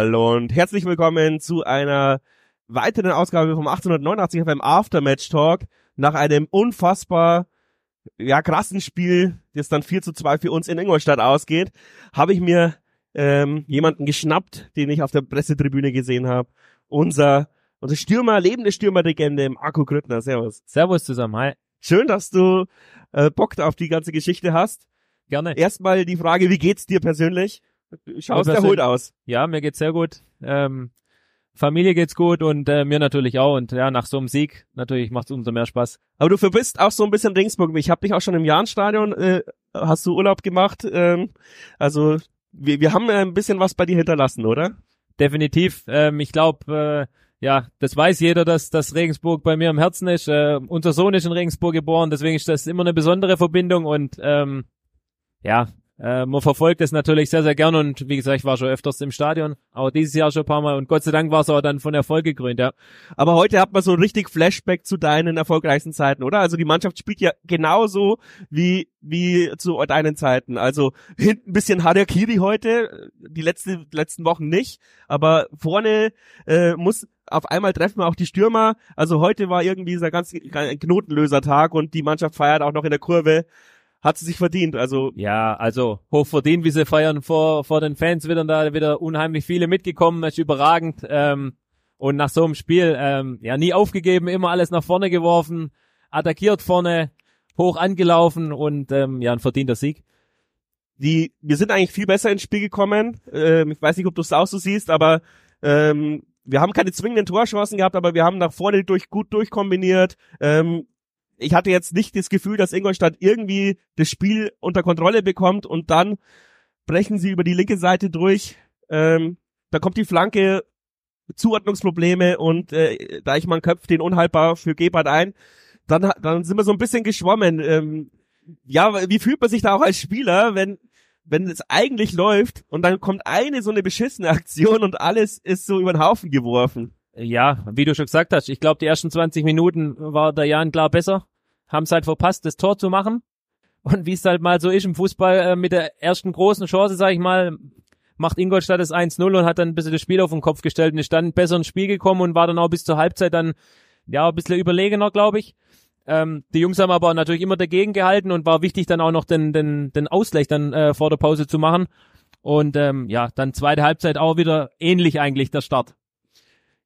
Hallo und herzlich willkommen zu einer weiteren Ausgabe vom 1889 FM Aftermatch Talk. Nach einem unfassbar ja, krassen Spiel, das dann 4 zu 2 für uns in Ingolstadt ausgeht, habe ich mir ähm, jemanden geschnappt, den ich auf der Pressetribüne gesehen habe. Unser, unser Stürmer, lebende Stürmerlegende, Marco Grüttner. Servus. Servus zusammen, hi. Schön, dass du äh, Bock auf die ganze Geschichte hast. Gerne. Erstmal die Frage, wie geht's dir persönlich? Schaust erholt aus. Ja, mir geht's sehr gut. Ähm, Familie geht's gut und äh, mir natürlich auch. Und ja, nach so einem Sieg natürlich macht's umso mehr Spaß. Aber du verbist auch so ein bisschen Ringsburg. Ich habe dich auch schon im Jahrenstadion, äh, hast du Urlaub gemacht. Ähm, also wir, wir haben ein bisschen was bei dir hinterlassen, oder? Definitiv. Ähm, ich glaube, äh, ja, das weiß jeder, dass, dass Regensburg bei mir im Herzen ist. Äh, unser Sohn ist in Regensburg geboren, deswegen ist das immer eine besondere Verbindung und ähm, ja, äh, man verfolgt es natürlich sehr, sehr gern und wie gesagt, ich war schon öfters im Stadion, aber dieses Jahr schon ein paar Mal und Gott sei Dank war es auch dann von Erfolg gekrönt, ja. Aber heute hat man so richtig Flashback zu deinen erfolgreichsten Zeiten, oder? Also die Mannschaft spielt ja genauso wie, wie zu deinen Zeiten. Also hinten ein bisschen Harakiri heute, die letzte, letzten Wochen nicht, aber vorne äh, muss auf einmal treffen wir auch die Stürmer. Also heute war irgendwie dieser ganz Knotenlöser Tag und die Mannschaft feiert auch noch in der Kurve hat sie sich verdient. Also ja, also hoch verdient, wie sie feiern vor vor den Fans wieder da wieder unheimlich viele mitgekommen, das ist überragend. Ähm, und nach so einem Spiel ähm, ja nie aufgegeben, immer alles nach vorne geworfen, attackiert vorne, hoch angelaufen und ähm, ja ein verdienter Sieg. Die wir sind eigentlich viel besser ins Spiel gekommen. Ähm, ich weiß nicht, ob du es auch so siehst, aber ähm, wir haben keine zwingenden Torchancen gehabt, aber wir haben nach vorne durch gut durchkombiniert. Ähm, ich hatte jetzt nicht das Gefühl, dass Ingolstadt irgendwie das Spiel unter Kontrolle bekommt und dann brechen sie über die linke Seite durch. Ähm, da kommt die Flanke, Zuordnungsprobleme und äh, Deichmann köpft den unhaltbar für Gebhardt ein. Dann, dann sind wir so ein bisschen geschwommen. Ähm, ja, wie fühlt man sich da auch als Spieler, wenn wenn es eigentlich läuft und dann kommt eine so eine beschissene Aktion und alles ist so über den Haufen geworfen. Ja, wie du schon gesagt hast, ich glaube, die ersten 20 Minuten war der Jan klar besser haben es halt verpasst, das Tor zu machen. Und wie es halt mal so ist im Fußball äh, mit der ersten großen Chance, sag ich mal, macht Ingolstadt das 1-0 und hat dann ein bisschen das Spiel auf den Kopf gestellt und ist dann besser ins Spiel gekommen und war dann auch bis zur Halbzeit dann ja ein bisschen überlegener, glaube ich. Ähm, die Jungs haben aber natürlich immer dagegen gehalten und war wichtig dann auch noch den, den, den Ausgleich dann äh, vor der Pause zu machen. Und ähm, ja, dann zweite Halbzeit auch wieder ähnlich eigentlich der Start.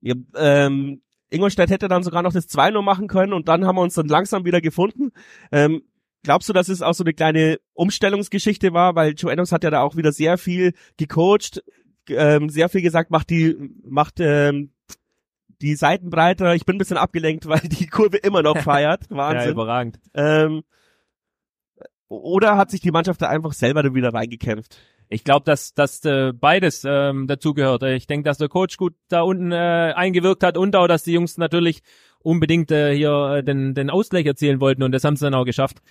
Ja, ähm, Ingolstadt hätte dann sogar noch das 2-0 machen können und dann haben wir uns dann langsam wieder gefunden. Ähm, glaubst du, dass es auch so eine kleine Umstellungsgeschichte war, weil Joe Adams hat ja da auch wieder sehr viel gecoacht, ähm, sehr viel gesagt, macht die, macht ähm, die Seiten breiter. Ich bin ein bisschen abgelenkt, weil die Kurve immer noch feiert. Wahnsinn. ja, überragend. Ähm, oder hat sich die Mannschaft da einfach selber wieder reingekämpft? Ich glaube, dass, dass äh, beides ähm, dazugehört. Ich denke, dass der Coach gut da unten äh, eingewirkt hat und auch, dass die Jungs natürlich unbedingt äh, hier äh, den, den Ausgleich erzielen wollten und das haben sie dann auch geschafft.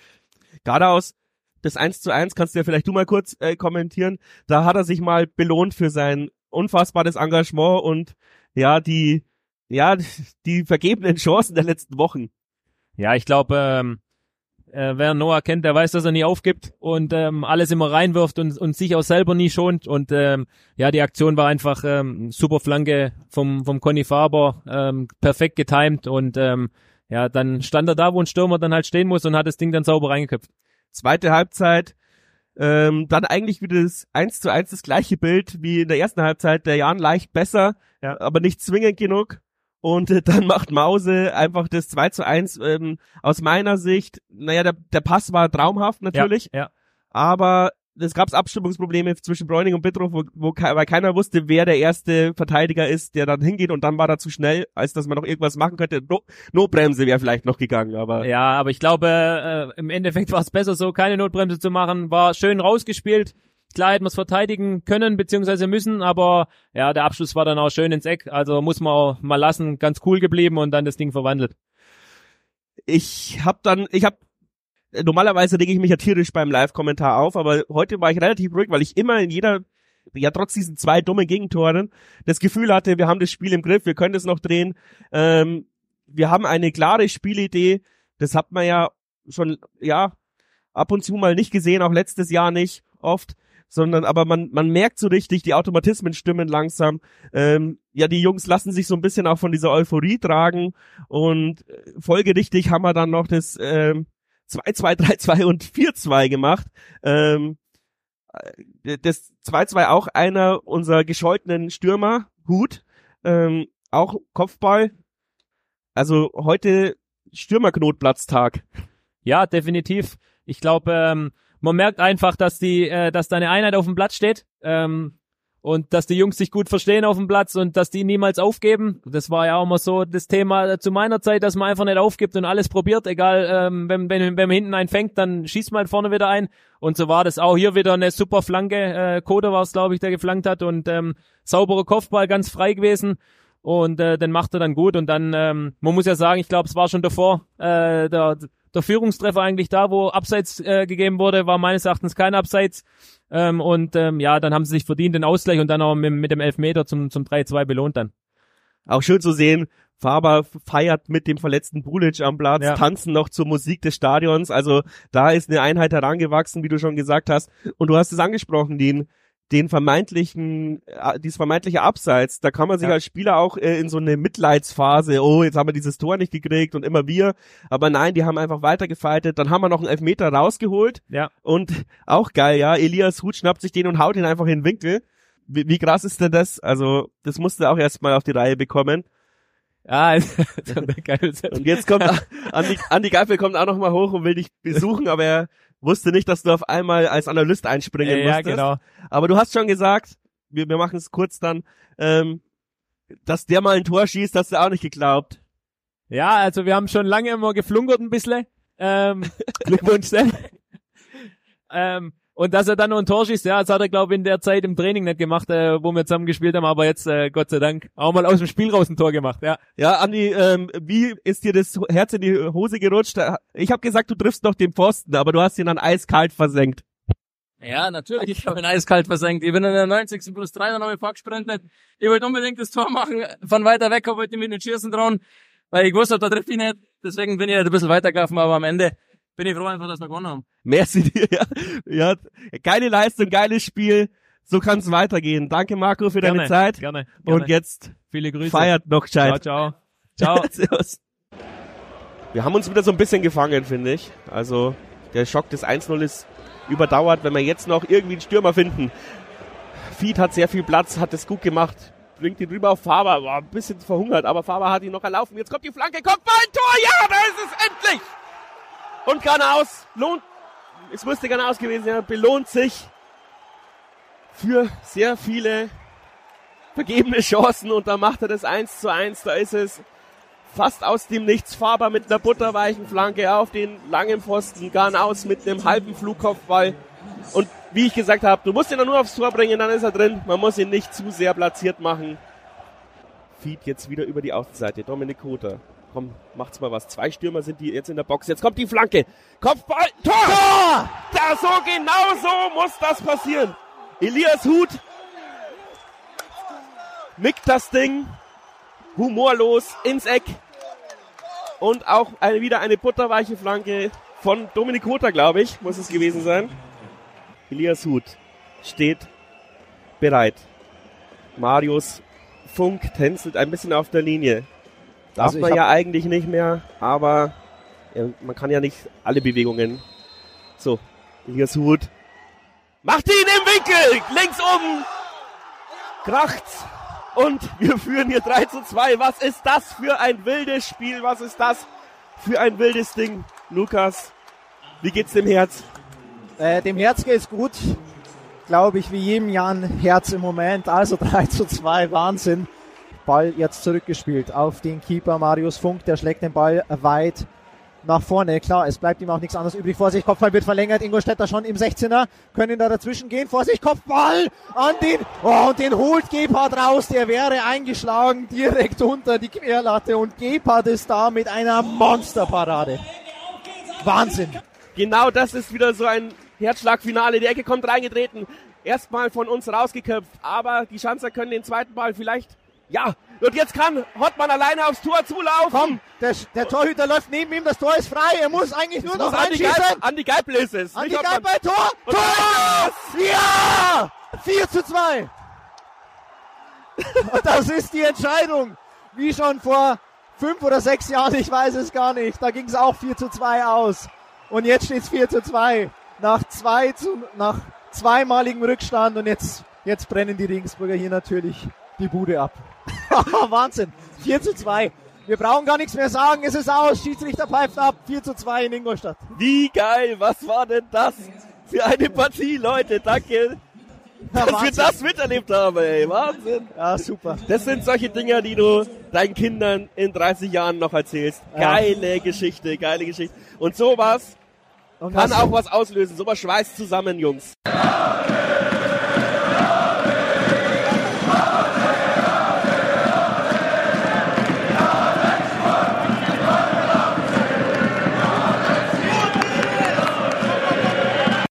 Geradeaus, das 1 zu 1 kannst du ja vielleicht du mal kurz äh, kommentieren. Da hat er sich mal belohnt für sein unfassbares Engagement und ja, die, ja, die vergebenen Chancen der letzten Wochen. Ja, ich glaube, ähm, äh, wer Noah kennt, der weiß, dass er nie aufgibt und ähm, alles immer reinwirft und, und sich auch selber nie schont. Und ähm, ja, die Aktion war einfach ähm, super Flanke vom, vom Conny Faber, ähm, perfekt getimed und ähm, ja, dann stand er da, wo ein Stürmer dann halt stehen muss und hat das Ding dann sauber reingeköpft. Zweite Halbzeit, ähm, dann eigentlich wieder das 1 zu 1 das gleiche Bild wie in der ersten Halbzeit. Der Jan leicht besser, ja. aber nicht zwingend genug. Und äh, dann macht Mause einfach das 2 zu 1 ähm, aus meiner Sicht. Naja, der, der Pass war traumhaft natürlich. Ja, ja. Aber es gab Abstimmungsprobleme zwischen Bräuning und Bittroff, wo, wo weil keiner wusste, wer der erste Verteidiger ist, der dann hingeht und dann war er zu schnell, als dass man noch irgendwas machen könnte. No, Notbremse wäre vielleicht noch gegangen, aber. Ja, aber ich glaube, äh, im Endeffekt war es besser so, keine Notbremse zu machen. War schön rausgespielt. Klar hätten wir es verteidigen können beziehungsweise müssen, aber ja, der Abschluss war dann auch schön ins Eck. Also muss man mal lassen, ganz cool geblieben und dann das Ding verwandelt. Ich hab dann, ich hab normalerweise rege ich mich ja tierisch beim Live-Kommentar auf, aber heute war ich relativ ruhig, weil ich immer in jeder, ja trotz diesen zwei dummen Gegentoren, das Gefühl hatte, wir haben das Spiel im Griff, wir können es noch drehen. Ähm, wir haben eine klare Spielidee, das hat man ja schon, ja, ab und zu mal nicht gesehen, auch letztes Jahr nicht oft sondern aber man, man merkt so richtig, die Automatismen stimmen langsam. Ähm, ja, die Jungs lassen sich so ein bisschen auch von dieser Euphorie tragen und äh, folgerichtig haben wir dann noch das ähm, 2-2-3-2 und 4-2 gemacht. Ähm, äh, das 2-2 auch einer unserer gescholtenen Stürmer, Hut, ähm, auch Kopfball. Also heute Stürmerknotplatztag. Ja, definitiv. Ich glaube, ähm, man merkt einfach, dass die, äh, dass da eine Einheit auf dem Platz steht. Ähm, und dass die Jungs sich gut verstehen auf dem Platz und dass die niemals aufgeben. Das war ja auch immer so das Thema zu meiner Zeit, dass man einfach nicht aufgibt und alles probiert, egal, ähm, wenn, wenn, wenn man hinten einen fängt, dann schießt man halt vorne wieder ein. Und so war das auch hier wieder eine super Flanke. Äh, Koda war es, glaube ich, der geflankt hat und ähm, sauberer Kopfball, ganz frei gewesen. Und äh, den macht er dann gut und dann, ähm, man muss ja sagen, ich glaube, es war schon davor, äh, der, der Führungstreffer eigentlich da, wo Abseits äh, gegeben wurde, war meines Erachtens kein Abseits. Ähm, und ähm, ja, dann haben sie sich verdient den Ausgleich und dann auch mit, mit dem Elfmeter zum, zum 3-2 belohnt dann. Auch schön zu sehen, Faber feiert mit dem verletzten Bulic am Platz, ja. tanzen noch zur Musik des Stadions. Also da ist eine Einheit herangewachsen, wie du schon gesagt hast. Und du hast es angesprochen, den den vermeintlichen, äh, dieses vermeintliche Abseits, da kann man sich ja. als Spieler auch äh, in so eine Mitleidsphase, oh, jetzt haben wir dieses Tor nicht gekriegt und immer wir. Aber nein, die haben einfach weitergefeitet. Dann haben wir noch einen Elfmeter rausgeholt. Ja. Und auch geil, ja. Elias Hut schnappt sich den und haut ihn einfach in den Winkel. Wie, wie krass ist denn das? Also, das musste auch erstmal auf die Reihe bekommen. Ja, und jetzt kommt Andi, Andi Geifel kommt auch noch mal hoch und will dich besuchen, aber er wusste nicht, dass du auf einmal als Analyst einspringen ja, musstest. Ja, genau. Aber du hast schon gesagt, wir, wir machen es kurz dann, ähm, dass der mal ein Tor schießt, hast du auch nicht geglaubt. Ja, also wir haben schon lange immer geflunkert ein bisschen. Ähm, Glückwunsch, ähm, und dass er dann noch ein Tor schießt, ja, das hat er, glaube ich, in der Zeit im Training nicht gemacht, äh, wo wir zusammen gespielt haben, aber jetzt, äh, Gott sei Dank, auch mal aus dem Spiel raus ein Tor gemacht, ja. Ja, Andi, ähm, wie ist dir das Herz in die Hose gerutscht? Ich habe gesagt, du triffst noch den Pfosten, aber du hast ihn dann eiskalt versenkt. Ja, natürlich, ich habe ihn eiskalt versenkt. Ich bin in der 90. plus 3 dann noch mit Park gesprintet. Ich wollte unbedingt das Tor machen, von weiter weg, aber wollte mit den Schießen trauen, weil ich wusste, da trifft ihn nicht. Deswegen bin ich halt ein bisschen weitergelaufen, aber am Ende bin ich froh einfach, dass wir gewonnen haben. Merci dir, ja. ja. Geile Leistung, geiles Spiel. So kann es weitergehen. Danke Marco für gerne, deine Zeit. Gerne, gerne. Und jetzt viele Grüße. Feiert noch gescheit. Ciao, ciao. Ciao. Wir haben uns wieder so ein bisschen gefangen, finde ich. Also der Schock des 1-0 ist überdauert, wenn wir jetzt noch irgendwie einen Stürmer finden. Fied hat sehr viel Platz, hat es gut gemacht, bringt ihn rüber auf Faber, war ein bisschen verhungert, aber Faber hat ihn noch erlaufen. Jetzt kommt die Flanke, kommt mal ein Tor, ja, da ist es endlich! Und Ganaus lohnt, es müsste Ganaus gewesen sein, belohnt sich für sehr viele vergebene Chancen und da macht er das 1 zu 1. Da ist es fast aus dem Nichts Faber mit einer butterweichen Flanke auf den langen Pfosten, Ganaus mit einem halben Flugkopfball. Und wie ich gesagt habe, du musst ihn nur aufs Tor bringen, dann ist er drin. Man muss ihn nicht zu sehr platziert machen. Feed jetzt wieder über die Außenseite. Dominik Koter komm, macht's mal was. Zwei Stürmer sind die jetzt in der Box. Jetzt kommt die Flanke. Kopfball. Tor! Tor! Da so genau so muss das passieren. Elias Hut nickt das Ding humorlos ins Eck. Und auch eine, wieder eine butterweiche Flanke von Dominik Hutter, glaube ich, muss es gewesen sein. Elias Hut steht bereit. Marius Funk tänzelt ein bisschen auf der Linie. Darf also man ja eigentlich nicht mehr, aber ja, man kann ja nicht alle Bewegungen. So, Elias Hut. Macht ihn im Winkel! Links oben! Kracht's! Und wir führen hier 3 zu 2. Was ist das für ein wildes Spiel? Was ist das für ein wildes Ding? Lukas, wie geht's dem Herz? Äh, dem Herz geht's gut. Glaube ich, wie jedem Jan Herz im Moment. Also 3 zu 2, Wahnsinn. Ball jetzt zurückgespielt auf den Keeper Marius Funk, der schlägt den Ball weit nach vorne. Klar, es bleibt ihm auch nichts anderes übrig. Vorsicht, Kopfball wird verlängert. Ingolstädter schon im 16er. Können da dazwischen gehen. Vorsicht, Kopfball an den. Oh, und den holt Gebhardt raus. Der wäre eingeschlagen direkt unter die Querlatte. Und Gebhardt ist da mit einer Monsterparade. Wahnsinn. Genau das ist wieder so ein Herzschlagfinale. Die Ecke kommt reingetreten. Erstmal von uns rausgeköpft. Aber die Schanzer können den zweiten Ball vielleicht ja, und jetzt kann Hottmann alleine aufs Tor zulaufen. Komm, der, der Torhüter läuft neben ihm, das Tor ist frei, er muss eigentlich nur noch Andi reinschießen. Geib, Andi Geipel ist es. Andi Nicht Hoffmann. Geipel, Tor! Und Tor! Ja! 4 zu 2. Und das ist die Entscheidung. Wie schon vor fünf oder sechs Jahren, ich weiß es gar nicht. Da ging es auch 4 zu 2 aus. Und jetzt steht es 4 zu 2. Nach zwei zu, nach zweimaligem Rückstand und jetzt, jetzt brennen die Regensburger hier natürlich die Bude ab. Wahnsinn. 4 zu 2. Wir brauchen gar nichts mehr sagen. Es ist aus. Schiedsrichter pfeift ab. 4 zu 2 in Ingolstadt. Wie geil, was war denn das für eine Partie, Leute? Danke, Ja, dass wir das miterlebt haben, ey. Wahnsinn. Ja, super. Das sind solche Dinger, die du deinen Kindern in 30 Jahren noch erzählst. Ja. Geile Geschichte, geile Geschichte. Und sowas Und kann auch was auslösen. Sowas schweißt zusammen, Jungs.